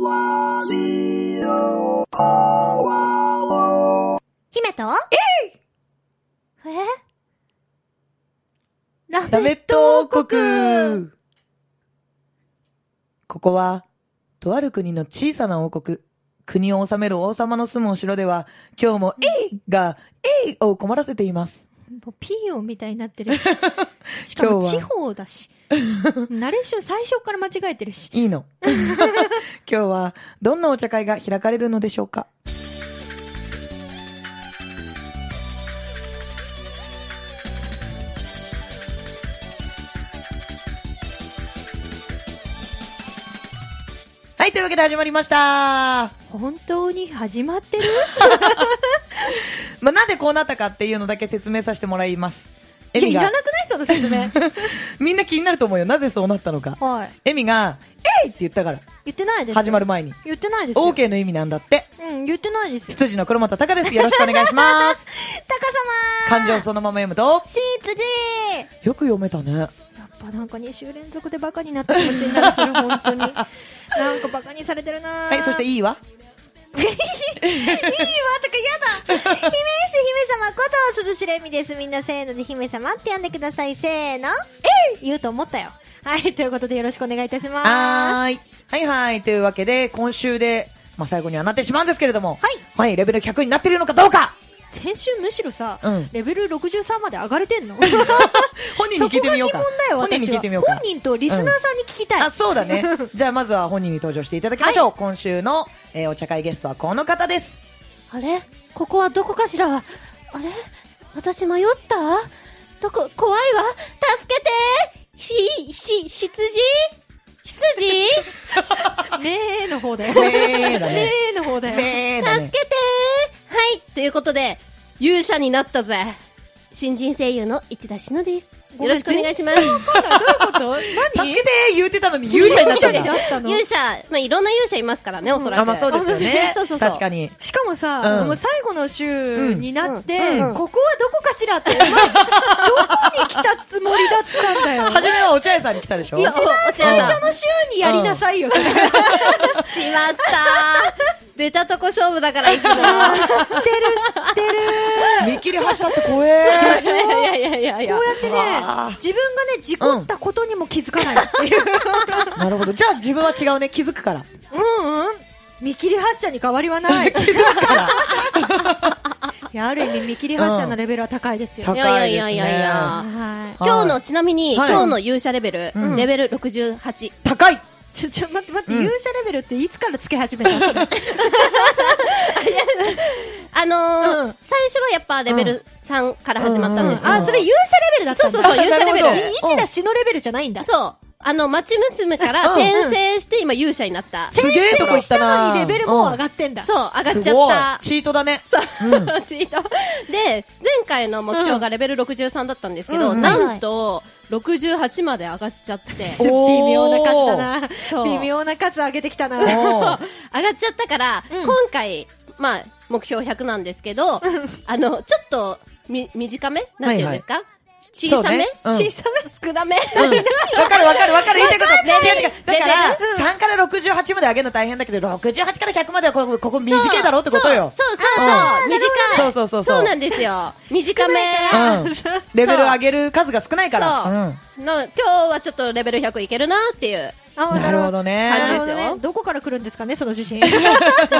姫と？え？えララメット王国ここは、とある国の小さな王国。国を治める王様の住むお城では、今日も、えいが、えいを困らせています。もうピーヨンみたいになってるし。しかも地方だし。ナレーション最初から間違えてるし。いいの。今日は、どんなお茶会が開かれるのでしょうか？はい、というわけで始まりました。本当に始まってる？まあ、なんでこうなったかっていうのだけ説明させてもらいます。エミがいらなくないその説明。みんな気になると思うよ。なぜそうなったのか。はい。エミが、えいって言ったから。言ってないですよ。始まる前に。言ってないですよ。OK の意味なんだって。うん、言ってないですよ。羊の黒本隆です。よろしくお願いします。タカ様漢字をそのまま読むと、しーつじよく読めたね。やっぱなんか2週連続でバカになった気持ちになる、それ本当に。なんかバカにされてるなはい、そしていいわ。いいわとかやだ姫主姫様こと鈴しれみです。みんなせーので姫様って呼んでください。せーの。えい言うと思ったよ。はい、ということでよろしくお願いいたします。はーい。はいはい。というわけで、今週で、まあ、最後にはなってしまうんですけれども、はい。はい、レベル100になっているのかどうか先週むしろさ、うんレベル63まで上がれてんの？本人に聞いてみようか。本人に。聞いてみようか本。人とリスナーさんに聞きたい。あ、そうだね。じゃあまずは本人に登場していただきましょう。今週の、えーお茶会ゲストはこの方です。あれ？ここはどこかしら？あれ？私迷った？どこ、怖いわ？助けてし、し、羊？羊？ねえの方だよ。ねえだねねえの方だよ。助けということで、勇者になったぜ新人声優の市田志乃です。よろしくお願いします。どういうこと？助何けて言うてたのに 勇者になった。勇者になったの？勇者、まあ、いろんな勇者いますからね、おそらく。あ、まあそうですよね。そうそうそう確かに。しかもさ、うんもう最後の週になって、ここはどこかしらって、まあどこに来たつもりだったんだよ。初めはお茶屋さんに来たでしょ？一番最初の週にやりなさいよ。しまった出たとこ勝負だから、いつも。知ってる、知ってる。見切り発車って怖え。いやいやいやいやこうやってね自分がね、事故ったことにも気づかないっていう。なるほど。じゃあ自分は違うね。気づくから。うんうん。見切り発車に変わりはない。いや、ある意味見切り発車のレベルは高いですよ。高いですね。いやいやいやいやはい。今日の、ちなみに、はい今日の勇者レベル、うんレベル68。高いちょ、ちょ、待って待って、うん勇者レベルっていつからつけ始めたそれ。あのーうん最初はやっぱレベル3から始まったんですけど、あ、それ勇者レベルだったんだ。そうそうそう、勇者レベル一打死のレベルじゃないんだ。そう。あの、町娘からうん転生して今勇者になった。すげえとこしたなのにレベルもう上がってんだ。そう、上がっちゃった。チートだね。そう、うん チート。で、前回の目標がレベル63だったんですけど、うんなんと、68まで上がっちゃって。お 微妙な数だな。そう微妙な数上げてきたな。上がっちゃったから、うん今回、まあ、目標100なんですけど、あの、ちょっと、み、短め？なんていうんですか、小さめ、そうねうん小さめ？少なめ、うんわかるわかるわかる言いたいこと。レベル違う違う。だからレ、3から68まで上げるの大変だけど、68から100まではここ、ここ短いだろうってことよ。そうそうそう短い。そうそうそうそうなんですよ。短め。うん。レベル上げる数が少ないから。の今日はちょっとレベル100いけるなっていう。あなるほどね。感じですよなるほどねどこから来るんですかね、その自信。で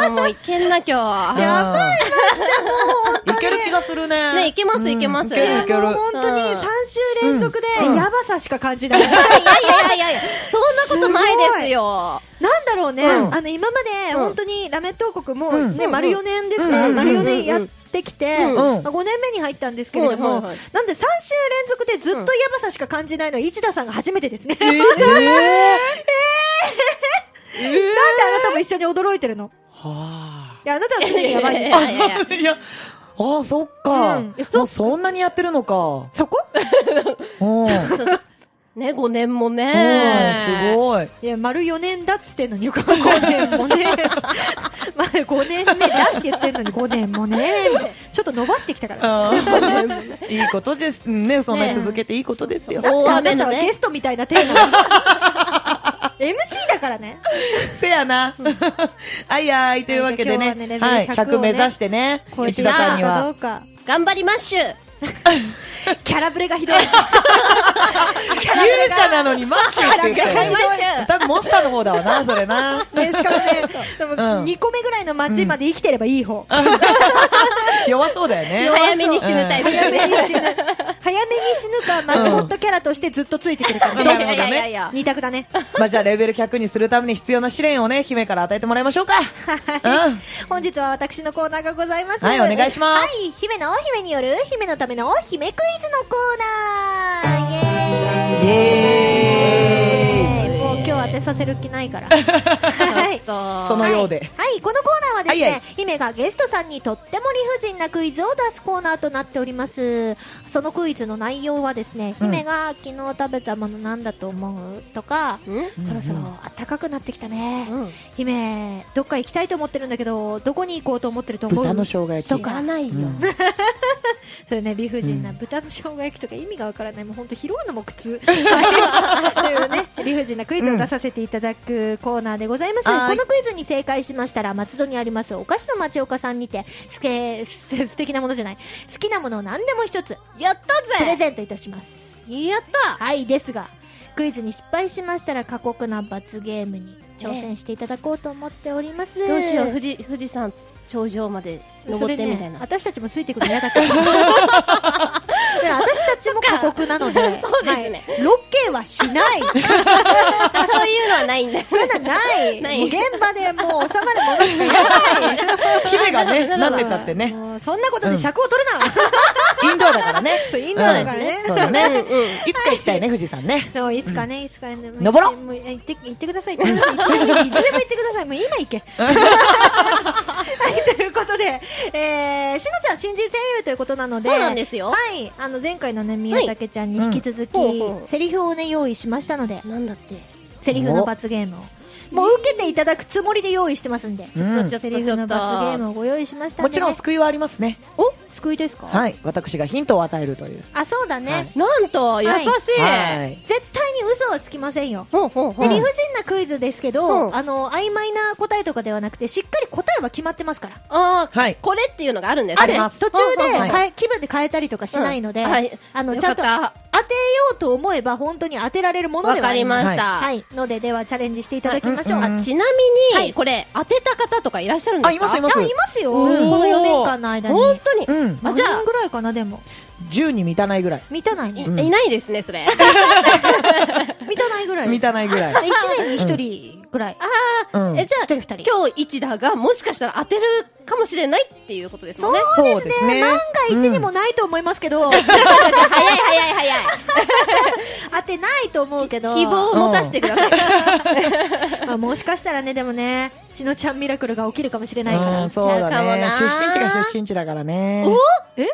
ももういけんな今日。やばい、いける気がするね。ねいけますうんいけますいけるいける。もう本当にうん3週連続でうんやばさしか感じない。いやいやいやいや、そんなことないですよ。なんだろうね、うん。あの今までうん。本当にラメット王国もうん。ね、丸4年ですか？ら、うん。丸4年やってきて、うん。うん。まあ5年目に入ったんですけれども、なんで3週連続でずっとやばさしか感じないのは市田さんが初めてですね。え なんであなたも一緒に驚いてるの？はいや、あなたは常にやばいんです。いやいやあ。ああ、そっか。うん。えそもうそんなにやってるのか。そこ？うん。そうそうね、5年もうんね。すごい。いや、丸4年だっつってんのに、5年もね。まあ、5年目だって言ってんのに5年もね。ちょっと伸ばしてきたから。いいことですね。そんなに続けていいことですよ。大雨はゲストみたいなテーマ。MC だからね。せやな。あいやい、というわけでねはいじゃあ今日はね、はい、レベル100 100をね目指してね、超えて内田さんには。頑張りまっしゅ キャラブレがひどい。勇者なのにマッシュって言ったよキャラがひどい多分モンスターの方だわな、それな。ね、しかもね、でもうん2個目ぐらいの街まで生きてればいい方。弱そうだよね。早めに死ぬタイプ。早めに死ぬ。早めに死ぬか、マスコットキャラとしてずっとついてくるか。うんどっちかいやいやいやいや二択だね。まあじゃあレベル100にするために必要な試練をね、姫から与えてもらいましょうか。うん。本日は私のコーナーがございます。はいお願いしますはい、姫の姫による姫のための姫クイズのコーナーイエーイ当てさせる気ないから。はい。とそのようで。はい、はいこのコーナーはですね、はいはい姫がゲストさんにとっても理不尽なクイズを出すコーナーとなっております。そのクイズの内容はですね、うん姫が昨日食べたものなんだと思うとか、うんそろそろ暖かくなってきたね。うん。姫、どっか行きたいと思ってるんだけど、どこに行こうと思ってると思う？豚の生姜焼きとか知ら。ないよ。うんそれね、理不尽なうん豚の生姜焼きとか意味がわからない。もう本当拾うのも苦痛。はいというね、理不尽なクイズを出させていただくコーナーでございます。はいこのクイズに正解しましたら、松戸にありますお菓子の町岡さんにて、すけ、す素敵なものじゃない。好きなものを何でも一つ、やったプレぜゼントいたします。やったはい、ですが、クイズに失敗しましたら過酷な罰ゲームに挑戦していただこうと思っております。どうしよう、富士、富士山頂上まで登ってみたいな。ね、私たちもついてくるの嫌だった。で私たちも過酷なので、そうですねはいロケはしない。そういうのはないんです。そういうのはない。現場でもう収まるものしかやらない。姫がね、ななんるほどてたってね、そんなことで尺を取るな。インドアだからね。そうインドアだからねうんそうだね。うんうん。いつか行きたいね、富士山ね。でもいつかね、いつかね。登ろうもう行って、行ってください。行ってください。いつでも行ってください。もう今行け。はい、ということで、えー、しのちゃん新人声優ということなので、そうなんですよはい、あの前回のね、宮武ちゃんに引き続き、セリフをね、用意しましたので、なんだって？セリフの罰ゲームを。もう受けていただくつもりで用意してますんで、うんちょっとセリフの罰ゲームをご用意しました。もちろん救いはありますね。お救いですか？はい。私がヒントを与えるという。あ、そうだね。はいなんと、優しい。はい。絶対に嘘はつきませんよ。ほうほうほう。で、理不尽なクイズですけど、うんあの、曖昧な答えとかではなくて、しっかり答えは決まってますから。ああ、はいこれっていうのがあるんですね。あります途中ではい変え、気分で変えたりとかしないので、うんはいあの、よちゃんと当てようと思えば本当に当てられるものではあります。りました。はい。ので、ではチャレンジしていただきましょう。あ、あちなみに、はいこれ、当てた方とかいらっしゃるんですか？あいますいますいますよ。この4年間の間に。本当に。うん。あ、あじゃああ、ぐらいかな、でも。10に満たないぐらい。満たないね。いいないですね、それ。満たないぐらい。満たないぐらい。1年に1人ぐらい。うんえ、じゃあ、一人二人今日一打がもしかしたら当てるかもしれないっていうことですもんね。そうですね。万が一にもないと思いますけど、早い早い早い。当てないと思うけど。希望を持たせてください。まあ、もしかしたらね、でもね、しのちゃんミラクルが起きるかもしれないから。うん、そうだね。出身地が出身地だからね。え？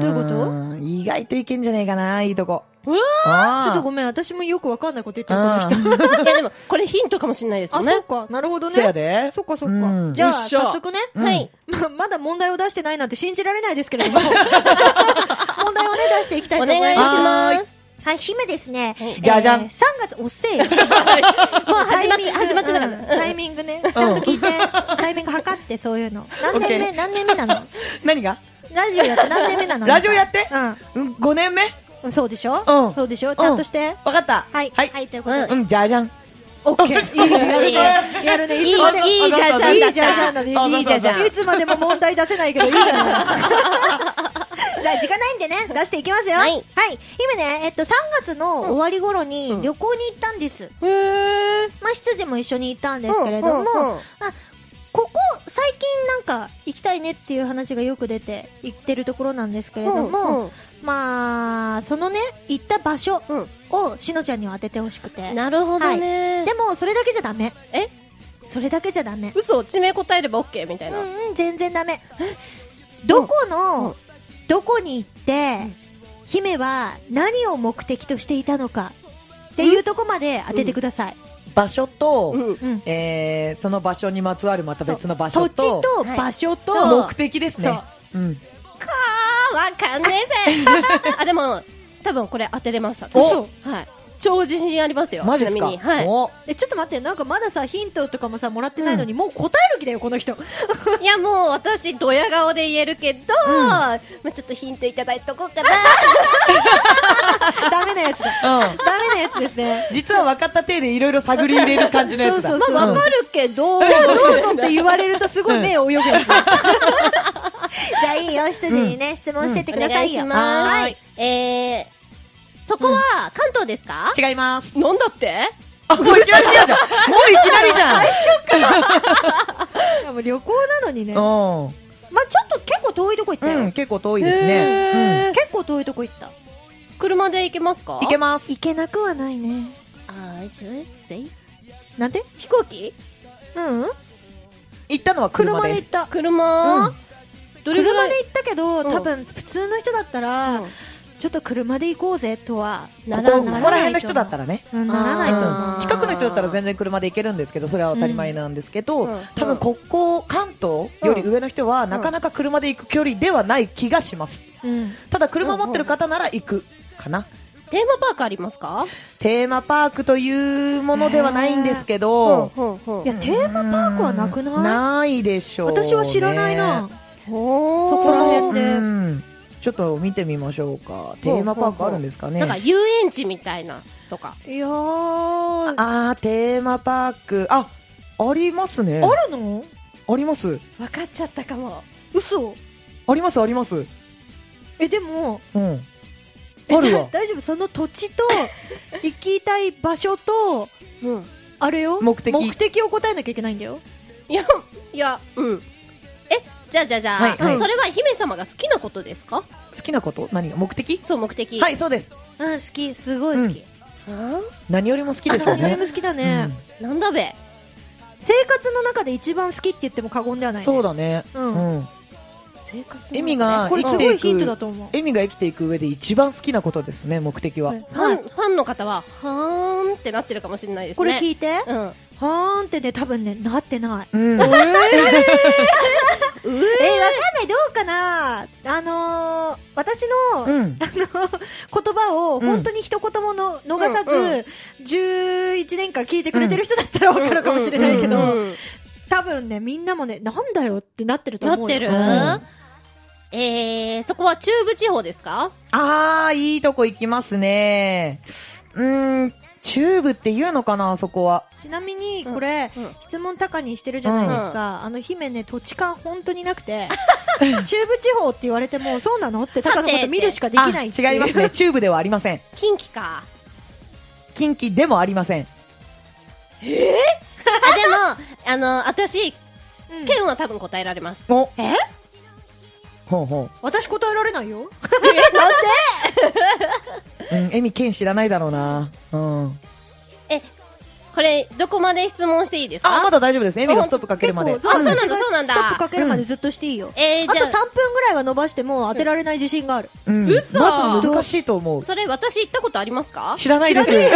どういうこと？ん意外といけんじゃねえかな、いいとこ。うわあちょっとごめん、私もよくわかんないこと言ってる、この人。うん いやでも、これヒントかもしれないですもあ、んねそっ。か、なるほどね。せやで。そっかそっか。うんじゃあ、早速ね。うんはい。ま、まだ問題を出してないなんて信じられないですけれども。問題をね、出していきたいおと思います。願いしはます。はい、姫ですね。じゃじゃん3月、おっせえよ。もう始まって、タイミング始まってなかっうんた。タイミングね。ちゃんと聞いて、タイミング測って、そういうの。何年目、何年目なの？何が？ラジオやって何年目なの？ラジオやって？ううん、5年目？ん。そうでしょ？うんそうでしょ？ちゃんとして。わかった。はい。はい。はい、ということで。うん、じゃじゃん。オッケー。いいね、やるね。やるね。いつまでも。いいいいじゃじゃんだったいいじゃじゃんだね。あいいじゃじゃんいつまでも問題出せないけど、いいじゃない。じゃあ、時間ないんでね、出していきますよ。はい姫ね、えっと、3月の終わり頃に旅行に行ったんです。へー。まあ、執事も一緒に行ったんですけれども、うんうんうんあ最近なんか行きたいねっていう話がよく出て、行ってるところなんですけれども、うんうんまあ、そのね、行った場所うんをしのちゃんには当ててほしくて。なるほどね。でも、それだけじゃダメ。え？それだけじゃダメ。嘘地名答えれば OK みたいな。うんうん、全然ダメ。どこの、うんどこに行って、姫は何を目的としていたのかっていうとこまで当ててください。場所と、うん。うん。えー、その場所にまつわるまた別の場所土地と、と場所と、はい目的ですね。うん。かー、わかんねえぜ。あ、でも、多分これ当てれます。私おはい。超自信ありますよ。マジですか？ちなみに。はい。おえ、ちょっと待って、なんかまださ、ヒントとかもさ、もらってないのに、もう答える気だよ、この人。いや、もう私、ドヤ顔で言えるけど、まあちょっとヒントいただいとこうかな。ダメなやつだ。うん。ダメなやつですね。実は分かった体でいろいろ探り入れる感じのやつだ。そうそうまあ、わかるけど、じゃあどうぞって言われるとすごい目を泳ぐやつ。じゃあいいよ、羊にね、質問してっておくださいよ。願いします。えー、そこは関東ですか、違います。なんだって？あ、もういきなりじゃん。もういきなりじゃん。いやもう旅行なのにね。まあうちょっと結構遠いとこ行ったん。よ。うん、結構遠いですね。へー結構遠いとこ行った。車で行けますか？うん。いけます。行けなくはないね。あー、I say? なんで？飛行機？うん行ったのは車で。車です行った。車、うんどれぐらい？車で行ったけど、うん多分普通の人だったら、ちょっと車で行こうぜとはなこらならこここらないと思う辺の人だったらね。うんならないと。近くの人だったら全然車で行けるんですけど、それは当たり前なんですけど、うん多分ここ、関東より上の人は、なかなか車で行く距離ではない気がします。うん。ただ車持ってる方なら行くかな。テーマパークありますか？テーマパークというものではないんですけど、ほうほういや、テーマパークはなくない？ないでしょう、ね。私は知らないな。ほそこら辺でうんちょっと見てみましょうか。テーマパークあるんですかね。なんか遊園地みたいなとか。いやー、あー、テーマパーク。あ、ありますね。あるの？あります。分かっちゃったかも。嘘あります、あります。え、でも、うん。えあるわだ大丈夫？その土地と、行きたい場所と、うん。あれよ？目的目的を答えなきゃいけないんだよ。いや、いや、うん。え、じゃあじゃあじゃあ、はいはいそれは姫様が好きなことですか？好きなこと？何が目的？そう、目的。はい、そうです。うん、好き。すごい好き。あ？何よりも好きでしょうね。何よりも好きだね、ーなんだべ？生活の中で一番好きって言っても過言ではない、ね。うんそうだね。うんうん。生活のエミがこれすごいヒントだと思う。エミが生きていく上で一番好きなことですね、目的は。ファン、ファンの方は、はーんってなってるかもしれないですね。これ聞いて。はうん。ーんってね、多分ね、なってない。うん。えー、わかんない、どうかな？あのー、私の、うん。あの、言葉をうん。本当に一言もの逃さず、うんうん。11年間聞いてくれてる人だったらわかるかもしれないけど、多分ね、みんなもね、なんだよってなってると思うよ。なってる、うん。えー、そこは中部地方ですか？あー、いいとこ行きますね。うーん、チューブって言うのかな、そこは。ちなみに、これ、うん質問高にしてるじゃないですか。あの、姫ね、土地勘本当になくて、中部地方って言われても、そうなの？って高のこと見るしかできない違いますね。チューブではありません。近畿か。近畿でもありません。あ、でも、あの、私、うん県は多分答えられます。お、え？ほうほ私答えられないよ。う。うん、エミ県知らないだろうな。うん。え、これ、どこまで質問していいですか？あ、まだ大丈夫です。エミがストップかけるまで。あそうなんだそうなんだストップかけるまでずっとしていいよ。えー、あとじゃ3分ぐらいは伸ばしても当てられない自信がある。うん。嘘まず難しいと思うあ、。それ私行ったことありますか？知らないです。知らね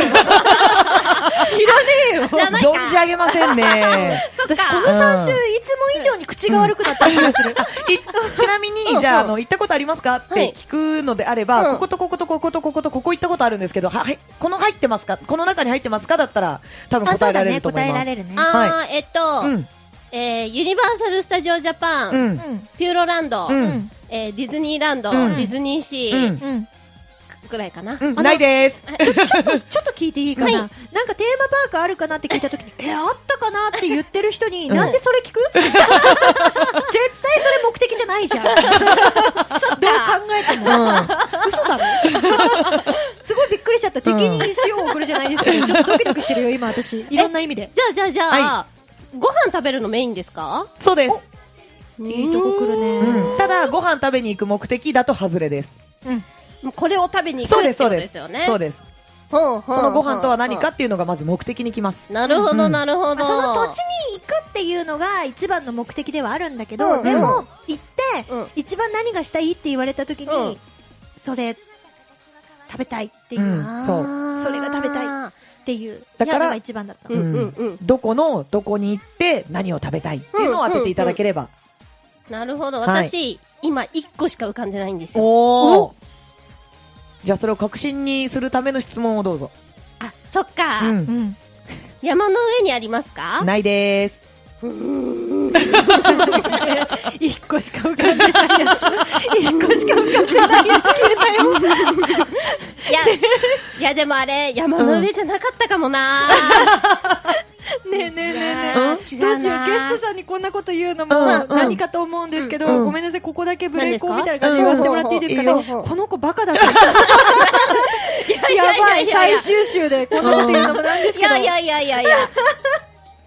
えよ。知らないか。存じ上げませんね。そっ私このか。3週いつも以上に口が悪くなった気がする。いちなみに、じゃあ、あの、行ったことありますか？っはいて聞くのであれば、うんこことこことこことこことここ行ったことあるんですけど、は、はい、この入ってますか？この中に入ってますか？だったら、多分あ、答えられそうだね。ると思います。答えられるね。あー、えっと、うん。えー、ユニバーサル・スタジオ・ジャパン、うん。うん。ピューロランド、うんえー、ディズニーランド、うんディズニーシうーん。うん。ぐらいかな。うん。ないです。ちょっと、ちょっと聞いていいかな、はいなんかテーマパークあるかなって聞いたときに、え、あったかなって言ってる人に、うんなんでそれ聞く？絶対それ目的じゃないじゃん。どう考えても。うん。嘘だろすごいびっくりしちゃった。敵に塩を送るじゃないですけど、ちょっとドキドキしてるよ、今私。いろんな意味で。じゃあ、じゃあ、じゃあ、はご飯食べるのメインですか？そうです。いいとこ来るね。うん。ただ、ご飯食べに行く目的だと外れです。うん。もうこれを食べに行そうです、くってことそうです。よね。そうです。そのご飯とは何かっていうのがまず目的にきます。なるほど、うんなるほど。まあその土地に行くっていうのが一番の目的ではあるんだけど、うんでも、行って、うん一番何がしたいって言われた時に、うんそれ、食べたいっていう、うんっそうそれが食べたいていう、だから一番だったの。うんうんうんどこの、どこに行って何を食べたいっていうのを当てていただければ。なるほど。はい私、今1個しか浮かんでないんですよ。おーじゃあそれを確信にするための質問をどうぞ。そっか、うんうん。山の上にありますか？ないでーす。一個しか浮かんでないやつ。一個しか浮かんでないやつ消えたよ。いや、いやでもあれ、山の上じゃなかったかもな、ねえねえねえねえ。うんどうしよう、ゲストさんにこんなこと言うのもうん何かと思うんですけど、うんごめんなさい、ここだけブレイクみたいな感じで言わせてもらっていいですか？ね。この子バカだった。いややばい、最や終週でこんなこと言うのもなんですけど。いやいやいやいやいや。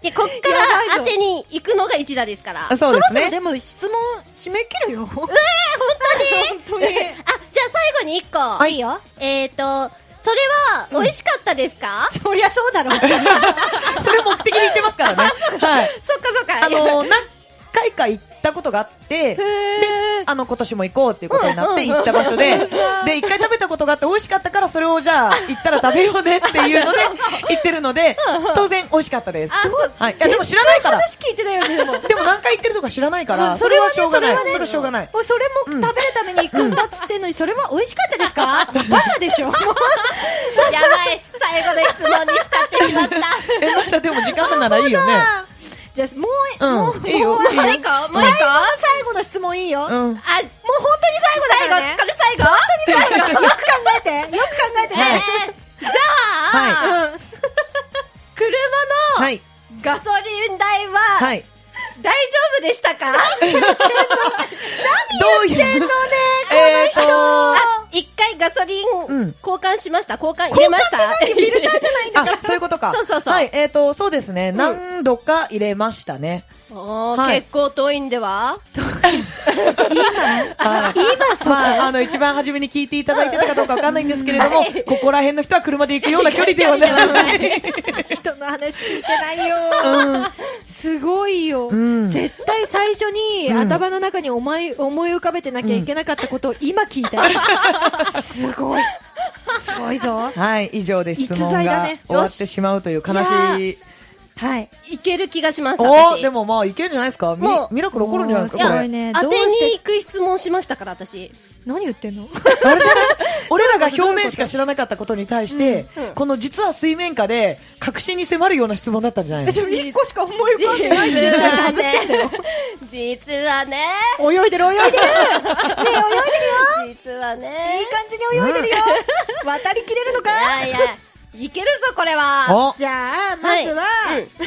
で、こっから当てに行くのが一打ですから。あそうですね。でも質問締め切るよ。えー、本当に？本当に。あ、じゃあ最後に一個。はい。いいよ。えーと、それは美味しかったですか、そりゃそうだろう。それ目的で言ってますからね。はい。そっかそっか。あのー、何回か行ったことがあって、で、あの、今年も行こうっていうことになって行った場所で、で、一回食べたことがあって美味しかったから、それをじゃあ、行ったら食べようねっていうので、行ってるので、当然美味しかったです。はい。いや、でも知らないから。話聞いてたよね、でも。でも何回行ってるとか知らないから、うんそれはしょうがない。それはしょうがない。それも食べるために行くんだっつってんのに、それは美味しかったですか？バカでしょ？やばい。最後の質問に使ってしまった。え、まだでも時間あるならいいよね。じゃあ、もう、うんもう、いいよもう最後の最後の質問いいよ？うん。あ、もう本当に最後だからね。これ最後本当に最後？よく考えて。よく考えてね。じゃあ、は車のはい。ガソリン代は、はい。大丈夫でしたか？どういう？のね、えーと、あ一回ガソリンうん。交換しました。交換入れました。フィルターじゃないんだ あ、そういうことか。そうそうそう。はい、えっ、と、そうですね。何度か入れましたね。おーはい結構遠いんでは？はい今まあ、あの、一番初めに聞いていただいてたかどうかわかんないんですけれども、ここら辺の人は車で行くような 距離ではない。人の話聞いてないよ。うんすごいよ。うん絶対最初にうん頭の中に思い思い浮かべてなきゃいけなかったことを今聞いたよ。すごい。すごいぞ。はい、以上で質問がね終わってしまうという悲しい。はい。いける気がしますお私。でもまあ、いけるんじゃないですか？ミもう。ミラクル起こるんじゃないですかこれ。ね、当てに行く質問しましたから私。何言ってんの？俺らが表面しか知らなかったことに対して、うんうん。この実は水面下で確信に迫るような質問だったんじゃないの？でも一個しか思い浮かんでないんだよ。実はね。泳いでる泳いでる。ねえ泳いでるよ。実はいいね感じに泳いでるよ。渡りきれるのか？いやいやいけるぞこれはおじゃあ、まずは、はいうん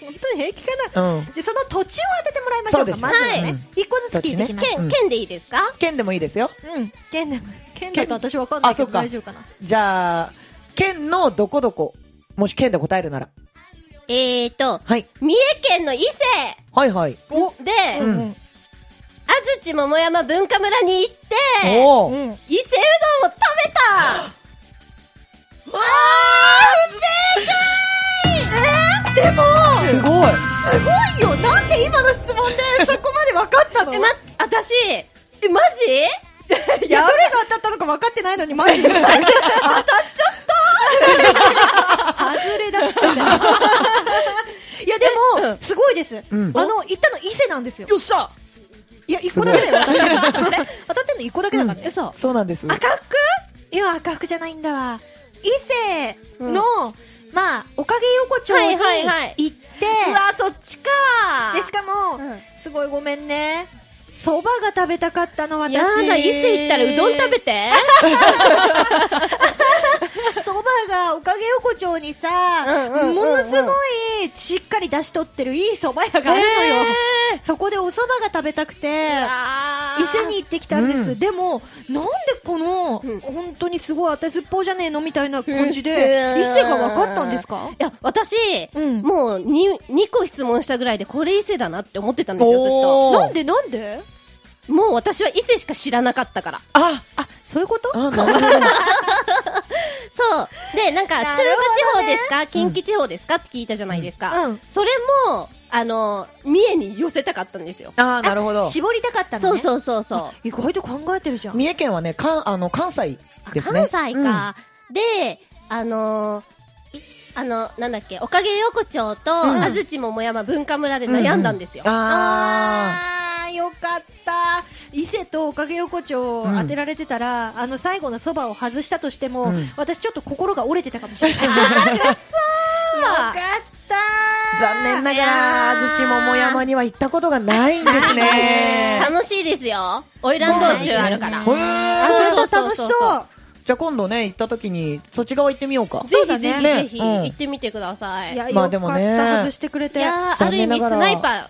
本当に平気かなうん。で、その土地を当ててもらいましょうか、まずははいね。一個ずつ聞いていきます。うん県県でいいですか？県でもいいですよ。うん。県でも、県だと私わかんないけどあそっか大丈夫かな。じゃあ、県のどこどこ、もし県で答えるなら。えーとはい。三重県の伊勢はいはい。おで、うん安土桃山文化村に行って。伊勢うどんを食べた すごい。すごいよなんで今の質問でそこまで分かったの？え、ま、私、え、マジ？いや、どれが当たったのか分かってないのに、マジで。当たっちゃった外れだっつった。いや、でも、すごいです。あんの、行ったの伊勢なんですよ。よっしゃいや、一個だけだよ、私。当たってんの一個だけだからね。嘘。そうなんです。赤福いや、赤福じゃないんだわ。伊勢の、まあ、おかげ横丁にはいはいはい行って、うわ、そっちかで、しかも、うんすごいごめんね。蕎麦が食べたかったの、私。やだ、伊勢行ったらうどん食べて。がおかげ横丁にさ、うんうんうんうん。ものすごいしっかり出しとってるいい蕎麦屋があるのよ。そこでお蕎麦が食べたくて、伊勢に行ってきたんです。うん。でも、なんでこの、うん。本当にすごい当てずっぽうじゃねえのみたいな感じうで、ん伊勢が分かったんですか？いや、私、うん。もう 2, 2個質問したぐらいでこれ伊勢だなって思ってたんですよ、ずっおー。なんでなんで？と。もう私は伊勢しか知らなかったから。あ、あ、そういうこと？あ、なるほど。そう。で、なんか、中部地方ですか？近畿地方ですか？って聞いたじゃないですか。うんそれも、あの、三重に寄せたかったんですよ。あーなるほど。絞りたかったのね。そうそうそうそう。意外と考えてるじゃん。三重県はね、かん、あの、関西ですね。関西か。で、あのーいあの、なんだっけ、おかげ横丁と、うん安土桃山文化村で悩んだんですよ。うん。ああー、よかった。伊勢とおかげ横丁を当てられてたら、あの最後のそばを外したとしても、うん私ちょっと心が折れてたかもしれない。よかった残念ながら、安土桃山には行ったことがないんですね。楽しいですよ。オイラン道中あるから。へーあ、そうそれと楽しそう。じゃあ今度ね、行った時に、そっち側行ってみようか。ぜひぜひねぜひうん行ってみてください。いやいや、まあよかった、でもね外してくれて。ー、ある意味スナイパー、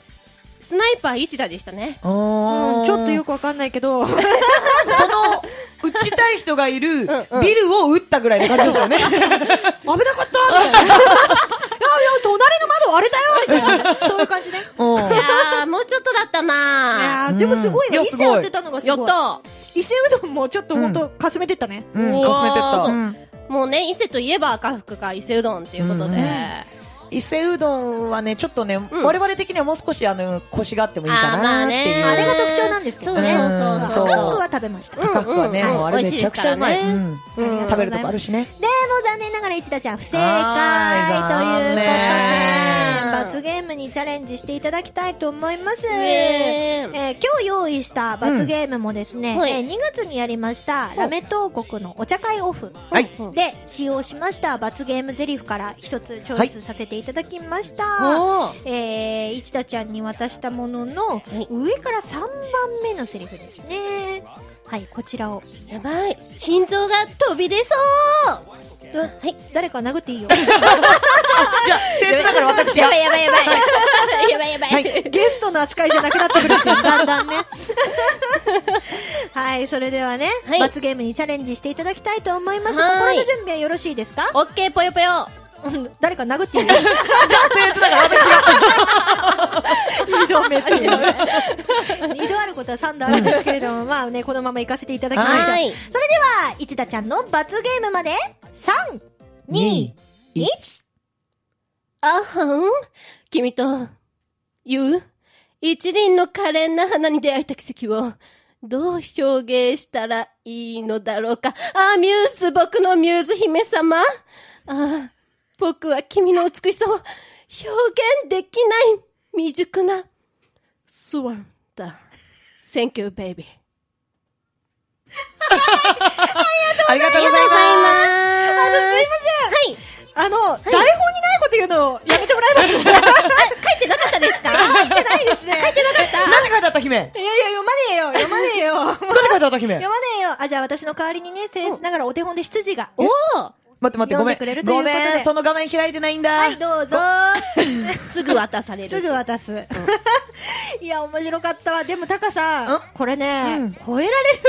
スナイパー一打でしたね。ちょっとよくわかんないけど、その、撃ちたい人がいるビルを撃ったぐらいの感じですよね。危なかったみたいな。いやいや、隣の窓割れたよみたいな。そういう感じね。うんいやー、もうちょっとだったいなでもすごいわ。伊勢やってたのがすごい。やった伊勢うどんもちょっとほんと、かすめてったね。かすめてった。そううんもうね、伊勢といえば赤福か伊勢うどんっていうことで。うん伊勢うどんはね、ちょっとね、ん我々的にはもう少しあの、腰があってもいいかなっていう。あれが特徴なんですけどね。そうは食べました。うん赤くはね、あれめちゃくちゃうまい。美味しいうん食べるとこあるしね。でも残念ながら市田ちゃん不正解ということで、罰ゲームにチャレンジしていただきたいと思います。えーえー今日用意した罰ゲームもですね、うんはいえー2月にやりましたラメット王国のお茶会オフはいで使用しました罰ゲームゼリフから一つチョイスさせていただきました。おーえー、市田ちゃんに渡したもののい上から3番目のセリフですね。はい、こちらを。やばい。心臓が飛び出そうどはい、誰か殴っていいよ。じゃあ、僭越だから私がやば。いやばいやばい。やばいやばい。はいゲストの扱いじゃなくなってくるんですよ、だんだんね。はい、それではね、はい罰ゲームにチャレンジしていただきたいと思います。はい心の準備はよろしいですか？オッケーぽよぽよ。うん誰か殴っていいよ。じゃあ、僭越だから私が。二度目っていう。二度あることは三度あるんですけれども、まあね、このまま行かせていただきましょう。それはいでは、市田ちゃんの罰ゲームまで、3、2、1。あはん？君と、言う一輪の可憐な花に出会えた奇跡を、どう表現したらいいのだろうか。あ、ミューズ、僕のミューズ姫様。あ、僕は君の美しさを表現できない未熟なスワンだ。Thank you, baby. ありがとうございます。あの、すいません。はい。あの、台本にないこと言うのやめてもらえます？書い書いてなかったですか？てないですね。書いてなかった？何て書いてあった姫？いやいや、読まねえよ。読まねえよ。何て書いてあった姫？読まねえよ。あ、じゃあ私の代わりにね、僭越ながらお手本で執事が。おー待って待って、ごめん。ごめん、その画面開いてないんだ。はい、どうぞ。すぐ渡される。すぐ渡す。いや、面白かったわ。でも、タカさんん、これねうん、超えられる？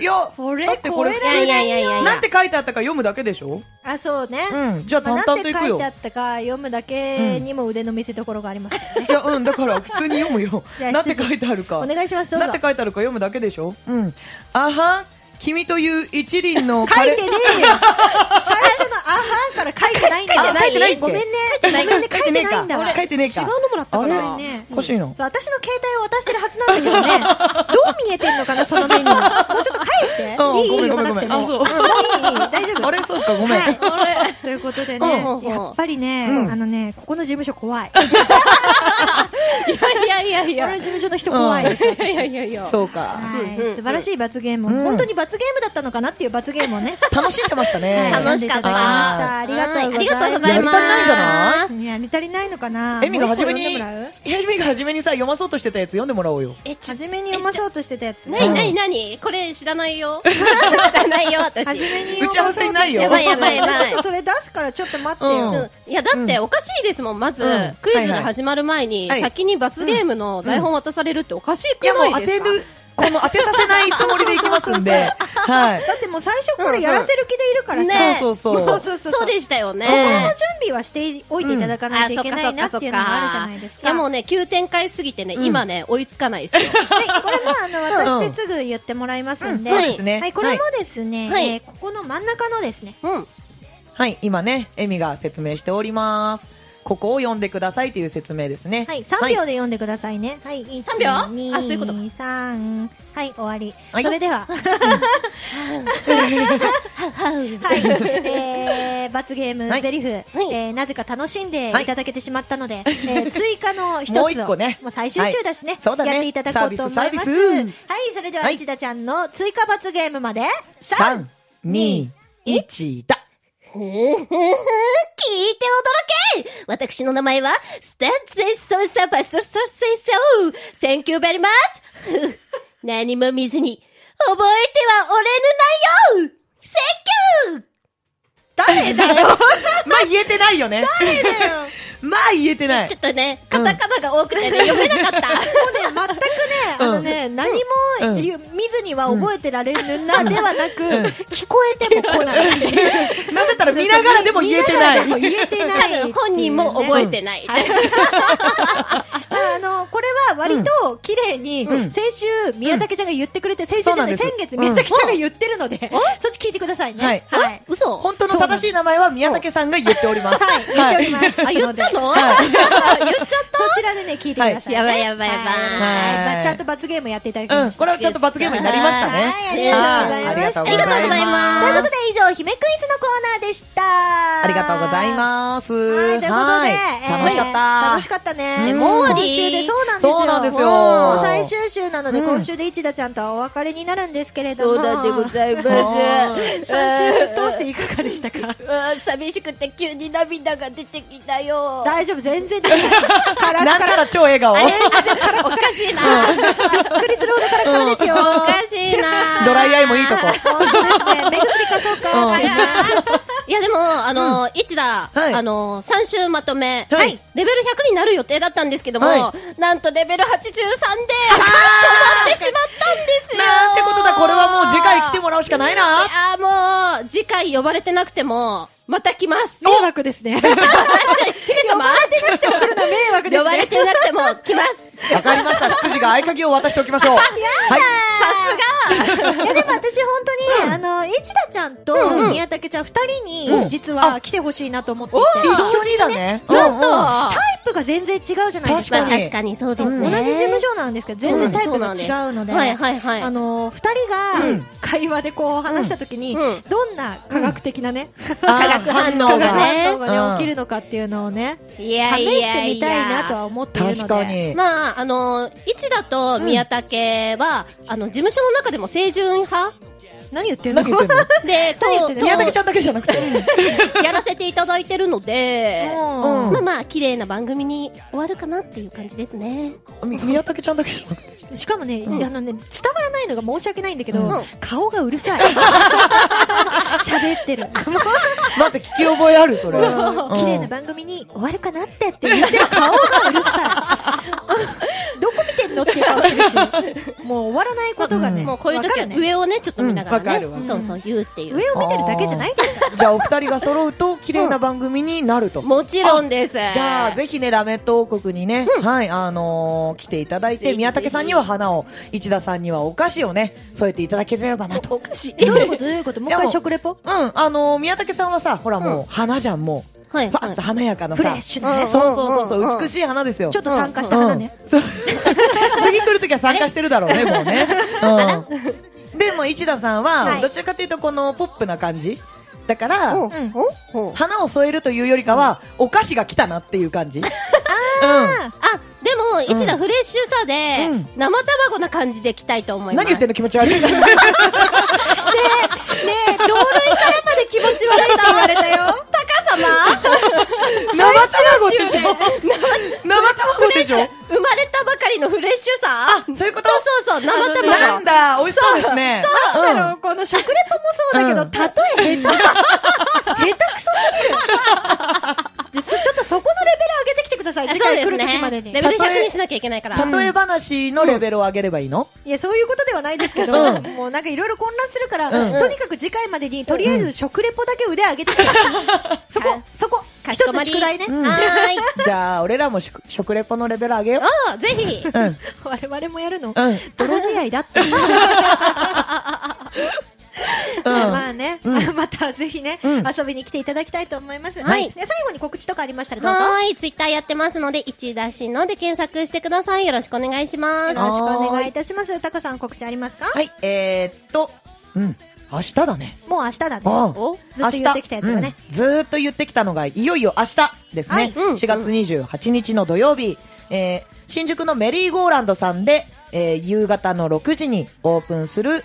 いや、これだってこれ超えられいやいやいやいや。なんて書いてあったか読むだけでしょ？あ、そうね。うん。じゃあまあ淡々といくよなんて書いてあ。ったか読むだけにも腕の見せ所があります。いや、うん、だから普通に読むよ なんて書いてあるか。お願いします、どうぞ。なんて書いてあるか読むだけでしょ？うん。あはん、君という一輪の書いてねえよ 最初のあはんから書いてないんだよ。あ書いてないごめんね。ごめんね、書いてないんだわ。書いてねえか。違うのもらったかあれ？なねおかしいの私の携帯を渡してるはずなんだけどね。どう見えてんのかな、そのメニュー。もうちょっと返して。うんいいいい？ごめん読まなくても。ごめんごめんあそうんもういい？いい、大丈夫？あれ？そうか、ごめん。はいということでね、やっぱりね、うんあのね、ここの事務所怖い。いやいやいやいや。この事務所の人怖いですよ。いやいやいや。そうか。はい素晴らしい罰ゲームを、うん本当に罰ゲームだったのかなっていう罰ゲームをね、楽しんでましたね。はい楽しかった。ありがとうございます。ありがとうございます。やり足りないんじゃない？いや、り足りないのかな？エミが初めに、エミが初めにさ、読まそうとしてたやつ読んでもらおうよ。え、初めに読まそうとしてたやつ。なになになに？これ知らないよ。知らないよ、私。初めに打ち合わせにないよやばいやばいやばいちょっとそれ出すからちょっと待ってうんよ。いや、だっておかしいですもん。まずうん、クイズが始まる前にはい、先に罰ゲームの台本渡されるっておかしくいや、もうないですか？当てる、この当てさせないつもりでいきますんで、はい。だってもう最初からやらせる気でいるからさ。ねそうそうそうそうそうそう。そうでしたよね。心の準備はしておいていただかないといけないなっていうのがあるじゃないですか。いやもうね、急展開すぎてね、うん今ね、追いつかないですよ。はい、これもあの、うん私ですぐ言ってもらいますんで。うんそうですねはい、これもですね、はいえーここの真ん中のですね、うん。はい、今ね、エミが説明しております。ここを読んでくださいという説明ですね。はい、3秒で読んでくださいね。はい、1、3秒？2あそういうこと。か3、はい、終わり。はい。それでは、はい、えー、罰ゲーム、はい。ゼリフ、はい。えー、なぜか楽しんでい。ただけてしまったので、えー、追加の一つを、もう一個ね。もう最終週だしね、はいそうだね。やっていただこうと思います。はい、それでは、はい。市田ちゃんの追加罰ゲームまで、3 3、、2、1だ。ふふふ聞いて驚け私の名前は、ステッツェソーサバストサーセソー Thank you very much! 何も見ずに、覚えてはおれぬなよ Thank you! 誰だよ まあ言えてないよね。誰だよ まあ言えてないちょ。っとね、カタカナが多くてね、読めなかった。もうね、全くね、あのね、何もうん見ずには覚えてられるな、ではなく、聞こえても来ない。なんだったら見ながらでも言えてない。見ながらでも言えてない。本人も覚えてない。あの、これは割と綺麗に、うん先週、宮武ちゃんが言ってくれて、先週じゃない、先月、宮武ちゃんが言ってるので、そっち聞いてくださいね。はいはい。嘘？本当の正しい名前は宮武さんが言っております。はい、言っております。あ、言ったの、は言っちゃっそちらでね、聞いてくださいやばいやばいやばいはいまあちゃんと罰ゲームやっていただきうん、ました。これはちゃんと罰ゲームになりましたね。はい、ありがとうございました。はいありがとうございますということで、以上、姫クイズのコーナーでした。ありがとうございます。はい、ということで、楽しかった。楽しかったね。うんもう今週で、そうなんですよ。そうなんですよもう最終週なので、うん今週で一田ちゃんとはお別れになるんですけれども。そうだでございます。3週通していかがでしたか？うん寂しくて急に涙が出てきたよ。大丈夫、全然できない。カラッカラ。なんなら超笑顔。おかしいな。びっくりするほどカラッカラですよ。おかしいな。ドライアイもいいとこ。本当ですね。目薬貸そうか。うんいやでも、あの、一打、はい。あの、3週まとめ、はい。レベル100になる予定だったんですけども、はなんとレベル83で、止まってしまったんですよ。なんてことだ、これはもう次回来てもらうしかないな。あーもう、次回呼ばれてなくても、また来ます。迷惑ですね。姫様、来るのは迷惑ですね。呼ばれてなくても来ます。わかりました。執事が合鍵を渡しておきましょう。はい。さすがいやでも私本当に、あの、市田ちゃんと宮武ちゃん二人うんに、実は来てほしいなと思っていて、一緒にだね。ちょっと、タイプが全然違うじゃないですか。まあ確かにそうですね。同じ事務所なんですけど、全然タイプが違うので、はいはいはい。あの、二人が会話でこう話したときに、うんどんな科学的なね、あ化学反応がね。起きるのかっていうのをね、いやい試してみたいなやとは思っているので。まあ、あの、一だと宮武は、あの、事務所の中でも清純派。何言ってんの で、こう、何言ってんの宮武ちゃんだけじゃなくて。やらせていただいてるので、うん。うん。まあまあ、綺麗な番組に終わるかなっていう感じですね。み宮武ちゃんだけじゃなくて。しかもね、うんあのね、伝わらないのが申し訳ないんだけど、うん顔がうるさい。喋ってる。待って、聞き覚えある、それ。うん綺麗な番組に終わるかなってって言ってる顔がうるさい。ど のっていう顔してるし、もう終わらないことがね、もうこういう時は上をね、ちょっと見ながらね、そうそう言うっていう。上を見てるだけじゃないですから。じゃあ、お二人が揃うと、綺麗な番組になると。もちろんです。じゃあ、ぜひね、ラメット王国にね、はい、あのー来ていただいて、宮武さんには花を、市田さんにはお菓子をね、添えていただければなと。おかしい。どういうこと？どういうこと？もう一回食レポ？うん、あのー宮武さんはさ、ほらもう、花じゃん、もう。はい、ファッと華やかなフレさ。ッシュなね。うんそうそうそうそう、美しい花ですよ。ちょっと参加した花ね。うんそう 次来るときは参加してるだろうね、もうね。うん。でも、市田さんは、はいどちらかというと、このポップな感じ。だから、うん花を添えるというよりかは、お菓子が来たなっていう感じ。うん。あ、でも、一打フレッシュさで、うん生卵な感じでいきたいと思います。何言ってんの？気持ち悪い。ねえ、同類からまで気持ち悪いって言われたよ。高様？生卵でしょ？生卵でしょ？生まれたばかりのフレッシュさ？あそういうこと？そうそうそう、生なん卵。だ、美味しそうですね。なんだろう、この食レポもそうだけど、うん例え下手。下手くそすぎる。てきてください。あ次回来るそうですね時までに。レベル例え100にしなきゃいけないから。例え話のレベルを上げればいいの？いや、そういうことではないですけど、うんもうなんかいろいろ混乱するから、うんとにかく次回までに、とりあえず食レポだけ腕上げてきて、そこ、そこ、一つ。宿題ね。じゃあ、俺らも食食レポのレベル上げよああ、ぜひ。我々もやるの？うん。泥試合だって。まあね、うん またぜひね、うん遊びに来ていただきたいと思います。はいで最後に告知とかありましたらどうぞ。はーい、ツイッターやってますので、一出しので検索してください。よろしくお願いします。よろしくお願いいたします。タカさん告知ありますか？はい、えー、っと、うん、明日だね。もう明日だね。ずっと言ってきたやつがね。うんずーっと言ってきたのが、いよいよ明日ですね。はいうん4月28日の土曜日、えー新宿のメリーゴーランドさんで、えー夕方の6時にオープンする、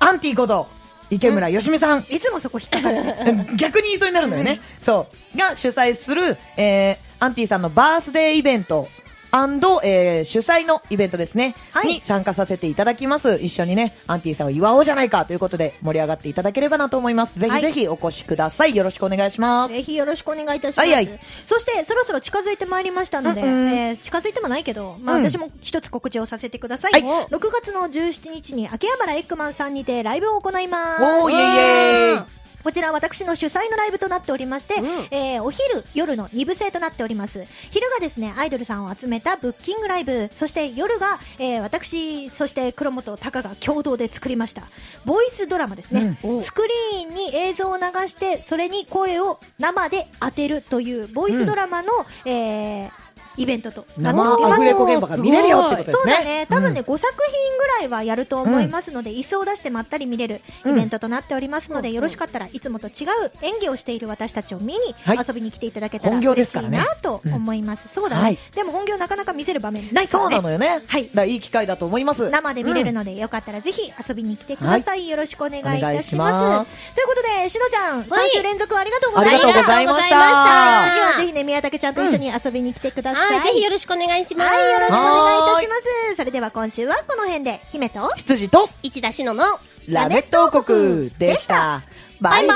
アンティこと、池村よしみさん。いつもそこ引っかかる。逆に言いそうになるんだよね。そう。が主催する、えー、アンティさんのバースデーイベント、えー、主催のイベントですね、はいに参加させていただきます。一緒にね、アンティさんを祝おうじゃないかということで盛り上がっていただければなと思います。ぜひぜひお越しください。よろしくお願いします。ぜひよろしくお願いいたします。はいはいそして、そろそろ近づいてまいりましたので、うんうんえー近づいてもないけど、まあ、うん私も一つ告知をさせてください。はい6月の17日に秋葉原エッグマンさんにてライブを行います。おー、イェイイェイこちら私の主催のライブとなっておりまして、うん。えーお昼、夜の2部制となっております。昼がですね、アイドルさんを集めたブッキングライブ、そして夜が、えー私、そして黒本隆が共同で作りました、ボイスドラマですね。うん。おスクリーンに映像を流して、それに声を生で当てるという、ボイスドラマの、えーイベントとなっております。生アフレコ現場が見れるよってことですね。そうだね。多分ね、うん5作品ぐらいはやると思いますので、椅子を出してまったり見れるイベントとなっておりますので、よろしかったらいつもと違う演技をしている私たちを見にはい遊びに来ていただけたら嬉しいなと思います。そうだね、はいでも本業なかなか見せる場面ないそうね。なのよね。はいだいい機会だと思います。生で見れるうんので、よかったらぜひ遊びに来てください。よろしくお願いいたします。ということで、しのちゃん、はい3週連続ありがとうございました。ありがとうございました。次はぜひね、宮武ちゃんと一緒に遊びに来てください。はい、ぜひよろしくお願いします。はい、よろしくお願いいたします。それでは今週はこの辺で、姫と、羊と一出しのの、ラメット王国でした。バイバ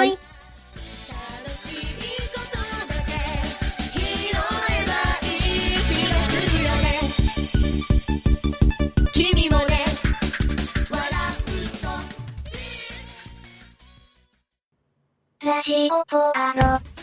ーイ。ラジオポアロ。